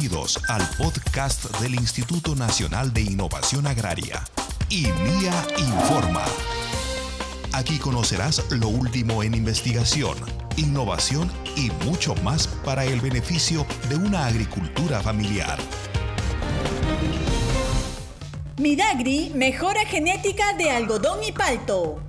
Bienvenidos al podcast del Instituto Nacional de Innovación Agraria, INIA Informa. Aquí conocerás lo último en investigación, innovación y mucho más para el beneficio de una agricultura familiar. Midagri mejora genética de algodón y palto.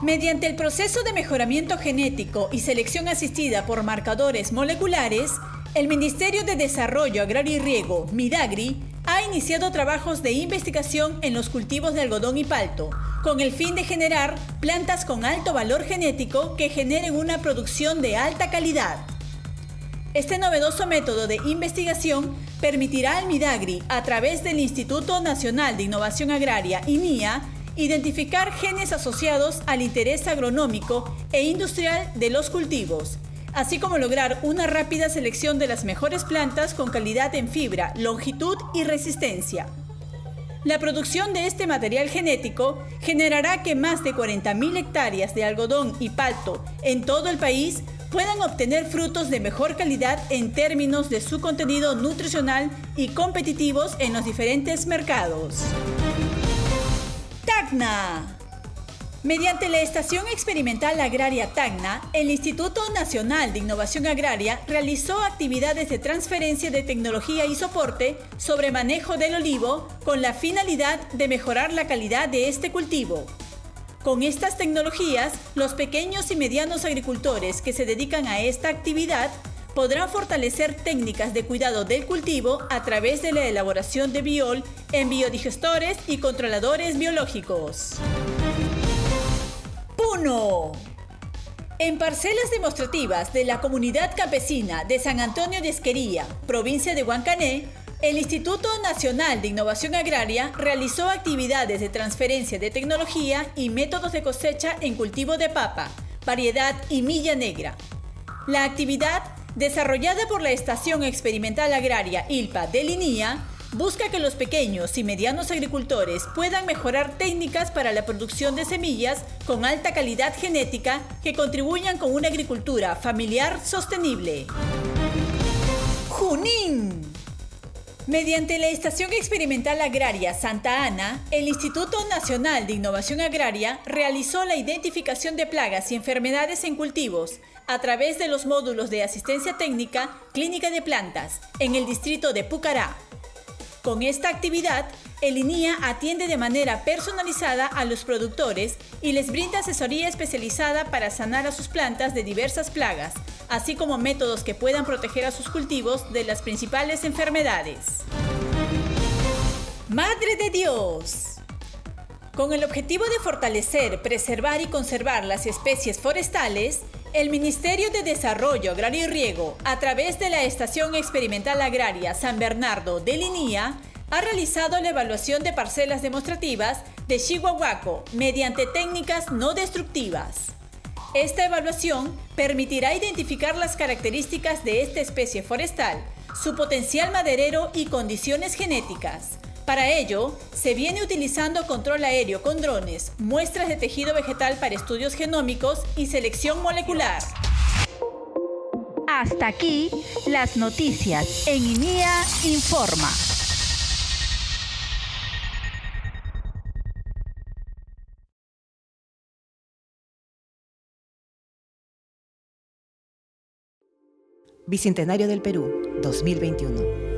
Mediante el proceso de mejoramiento genético y selección asistida por marcadores moleculares, el Ministerio de Desarrollo Agrario y Riego, Midagri, ha iniciado trabajos de investigación en los cultivos de algodón y palto, con el fin de generar plantas con alto valor genético que generen una producción de alta calidad. Este novedoso método de investigación permitirá al Midagri, a través del Instituto Nacional de Innovación Agraria, INIA, identificar genes asociados al interés agronómico e industrial de los cultivos, así como lograr una rápida selección de las mejores plantas con calidad en fibra, longitud y resistencia. La producción de este material genético generará que más de 40.000 hectáreas de algodón y palto en todo el país puedan obtener frutos de mejor calidad en términos de su contenido nutricional y competitivos en los diferentes mercados. Tacna. Mediante la Estación Experimental Agraria Tacna, el Instituto Nacional de Innovación Agraria realizó actividades de transferencia de tecnología y soporte sobre manejo del olivo con la finalidad de mejorar la calidad de este cultivo. Con estas tecnologías, los pequeños y medianos agricultores que se dedican a esta actividad podrán fortalecer técnicas de cuidado del cultivo a través de la elaboración de biol en biodigestores y controladores biológicos. Puno. En parcelas demostrativas de la comunidad campesina de San Antonio de Esquería, provincia de Huancané, el Instituto Nacional de Innovación Agraria realizó actividades de transferencia de tecnología y métodos de cosecha en cultivo de papa, variedad y milla negra. La actividad desarrollada por la Estación Experimental Agraria ILPA de Linía, busca que los pequeños y medianos agricultores puedan mejorar técnicas para la producción de semillas con alta calidad genética que contribuyan con una agricultura familiar sostenible. Junín. Mediante la Estación Experimental Agraria Santa Ana, el Instituto Nacional de Innovación Agraria realizó la identificación de plagas y enfermedades en cultivos a través de los módulos de asistencia técnica Clínica de Plantas en el distrito de Pucará. Con esta actividad, el INIA atiende de manera personalizada a los productores y les brinda asesoría especializada para sanar a sus plantas de diversas plagas, así como métodos que puedan proteger a sus cultivos de las principales enfermedades. Madre de Dios. Con el objetivo de fortalecer, preservar y conservar las especies forestales, el Ministerio de Desarrollo Agrario y Riego, a través de la Estación Experimental Agraria San Bernardo de Linía, ha realizado la evaluación de parcelas demostrativas de Chihuahuaco mediante técnicas no destructivas. Esta evaluación permitirá identificar las características de esta especie forestal, su potencial maderero y condiciones genéticas. Para ello, se viene utilizando control aéreo con drones, muestras de tejido vegetal para estudios genómicos y selección molecular. Hasta aquí las noticias en INIA Informa. Bicentenario del Perú, 2021.